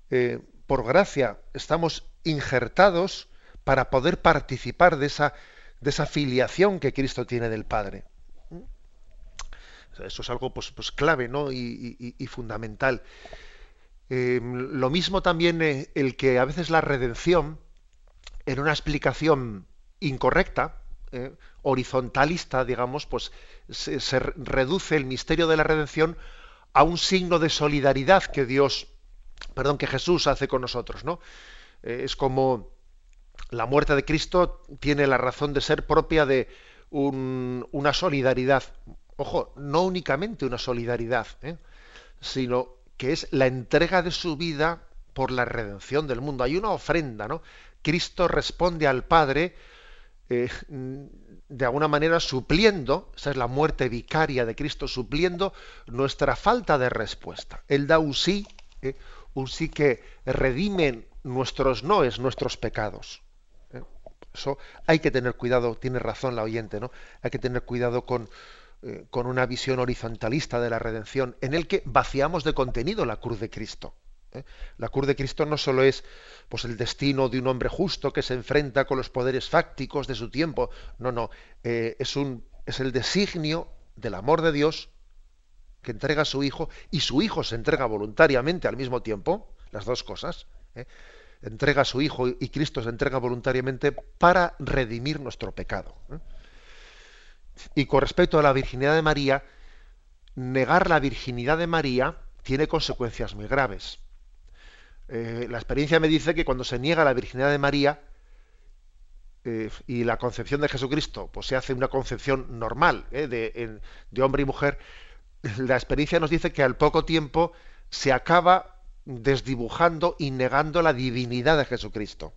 eh, por gracia, estamos injertados para poder participar de esa, de esa filiación que Cristo tiene del Padre. Eso es algo pues, pues clave ¿no? y, fundamental. Eh, lo mismo también eh, el que a veces la redención, en una explicación incorrecta, eh, horizontalista, digamos, pues se, reduce el misterio de la redención a un signo de solidaridad que Dios, perdón, que Jesús hace con nosotros, ¿no? es como la muerte de Cristo tiene la razón de ser propia de una solidaridad. Ojo, no únicamente una solidaridad, ¿eh? sino que es la entrega de su vida por la redención del mundo. Hay una ofrenda, ¿no? Cristo responde al Padre eh, de alguna manera supliendo, esa es la muerte vicaria de Cristo, supliendo nuestra falta de respuesta. Él da un sí, ¿eh? un sí que redime nuestros noes, nuestros pecados. Eso hay que tener cuidado, tiene razón la oyente, ¿no? Hay que tener cuidado con, eh, con una visión horizontalista de la redención, en el que vaciamos de contenido la cruz de Cristo. ¿Eh? La cruz de Cristo no solo es pues, el destino de un hombre justo que se enfrenta con los poderes fácticos de su tiempo, no, no, eh, es, un, es el designio del amor de Dios que entrega a su Hijo y su Hijo se entrega voluntariamente al mismo tiempo, las dos cosas entrega a su Hijo y Cristo se entrega voluntariamente para redimir nuestro pecado. ¿eh? Y con respecto a la virginidad de María, negar la virginidad de María tiene consecuencias muy graves. Eh, la experiencia me dice que cuando se niega la virginidad de María eh, y la concepción de Jesucristo, pues se hace una concepción normal de, de hombre y mujer, la experiencia nos dice que al poco tiempo se acaba desdibujando y negando la divinidad de Jesucristo.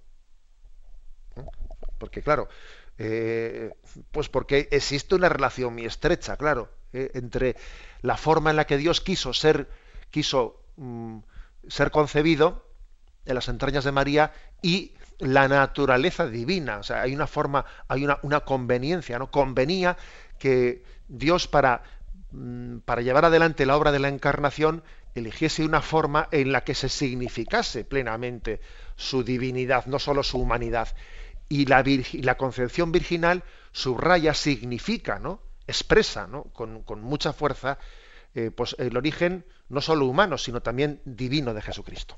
Porque claro, eh, pues porque existe una relación muy estrecha, claro, eh, entre la forma en la que Dios quiso ser, quiso mm, ser concebido en las entrañas de María y la naturaleza divina. O sea, hay una forma, hay una, conveniencia, ¿no? Convenía que Dios para, mm, para llevar adelante la obra de la encarnación eligiese una forma en la que se significase plenamente su divinidad, no solo su humanidad. Y la, la concepción virginal subraya, significa, ¿no? expresa ¿no? Con, mucha fuerza eh, pues el origen no solo humano, sino también divino de Jesucristo.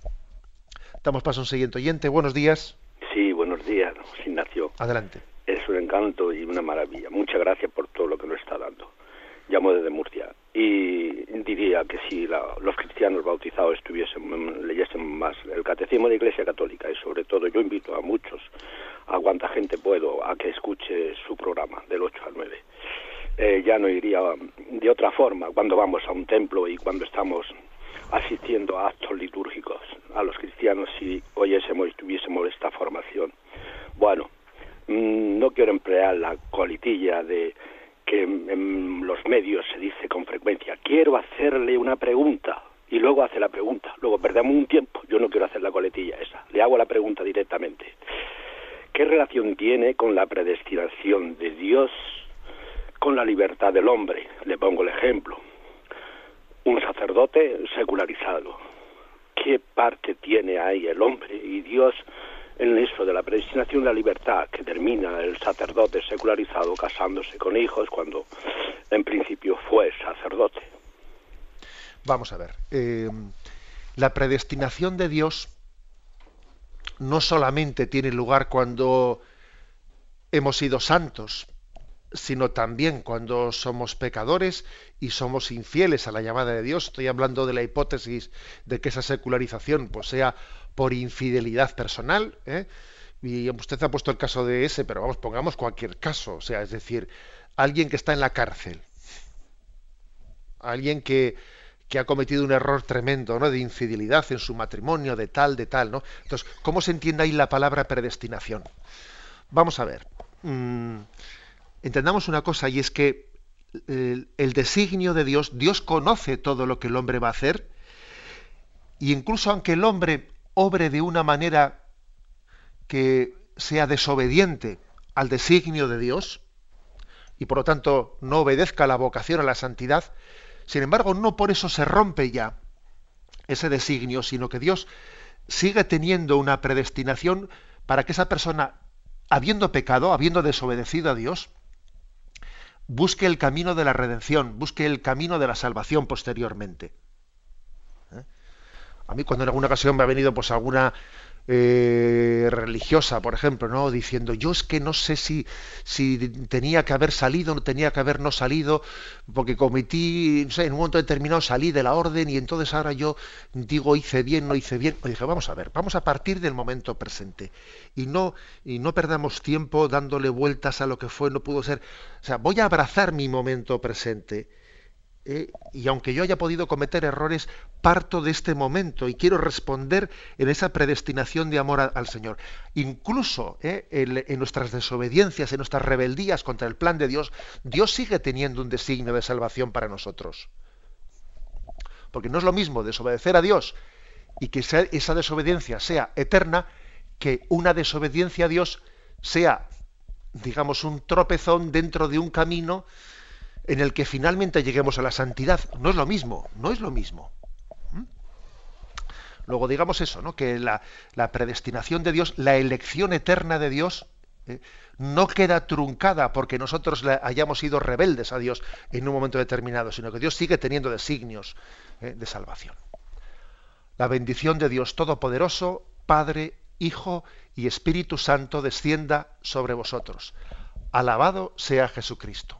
Damos paso a un siguiente oyente. Buenos días. Sí, buenos días, Ignacio. Adelante. Es un encanto y una maravilla. Muchas gracias por todo lo que nos está dando. Llamo desde Murcia y diría que si los cristianos bautizados estuviesen leyesen más el catecismo de Iglesia Católica y sobre todo yo invito a muchos a cuanta gente puedo a que escuche su programa del 8 al 9 eh, ya no iría de otra forma cuando vamos a un templo y cuando estamos asistiendo a actos litúrgicos a los cristianos si oyésemos y tuviésemos esta formación bueno mm, no quiero emplear la colitilla de que en los medios se dice con frecuencia, quiero hacerle una pregunta, y luego hace la pregunta, luego perdemos un tiempo, yo no quiero hacer la coletilla esa, le hago la pregunta directamente. ¿Qué relación tiene con la predestinación de Dios con la libertad del hombre? Le pongo el ejemplo. Un sacerdote secularizado. ¿Qué parte tiene ahí el hombre y Dios en eso de la predestinación de la libertad, que termina el sacerdote secularizado casándose con hijos cuando en principio fue sacerdote. Vamos a ver, eh, la predestinación de Dios no solamente tiene lugar cuando hemos sido santos, sino también cuando somos pecadores y somos infieles a la llamada de Dios. Estoy hablando de la hipótesis de que esa secularización pues, sea por infidelidad personal. ¿eh? Y usted ha puesto el caso de ese, pero vamos, pongamos cualquier caso. O sea, es decir, alguien que está en la cárcel, alguien que, que ha cometido un error tremendo, ¿no? De infidelidad en su matrimonio, de tal, de tal, ¿no? Entonces, ¿cómo se entiende ahí la palabra predestinación? Vamos a ver. Mm, entendamos una cosa y es que el, designio de Dios, Dios conoce todo lo que el hombre va a hacer y incluso aunque el hombre obre de una manera que sea desobediente al designio de Dios y por lo tanto no obedezca la vocación a la santidad, sin embargo no por eso se rompe ya ese designio, sino que Dios sigue teniendo una predestinación para que esa persona, habiendo pecado, habiendo desobedecido a Dios, busque el camino de la redención, busque el camino de la salvación posteriormente. ¿Eh? A mí cuando en alguna ocasión me ha venido pues alguna eh, religiosa, por ejemplo, ¿no? Diciendo, yo es que no sé si, si tenía que haber salido, no tenía que haber no salido, porque cometí, no sé, en un momento determinado salí de la orden y entonces ahora yo digo hice bien, no hice bien. O dije, vamos a ver, vamos a partir del momento presente y no, y no perdamos tiempo dándole vueltas a lo que fue, no pudo ser. O sea, voy a abrazar mi momento presente eh, y aunque yo haya podido cometer errores, parto de este momento y quiero responder en esa predestinación de amor al Señor. Incluso eh, en, nuestras desobediencias, en nuestras rebeldías contra el plan de Dios, Dios sigue teniendo un designio de salvación para nosotros. Porque no es lo mismo desobedecer a Dios y que esa desobediencia sea eterna, que una desobediencia a Dios sea, digamos, un tropezón dentro de un camino en el que finalmente lleguemos a la santidad. No es lo mismo, no es lo mismo. ¿Mm? Luego digamos eso, ¿no? que la, predestinación de Dios, la elección eterna de Dios, ¿eh? no queda truncada porque nosotros hayamos sido rebeldes a Dios en un momento determinado, sino que Dios sigue teniendo designios ¿eh? de salvación. La bendición de Dios Todopoderoso, Padre, Hijo y Espíritu Santo descienda sobre vosotros. Alabado sea Jesucristo.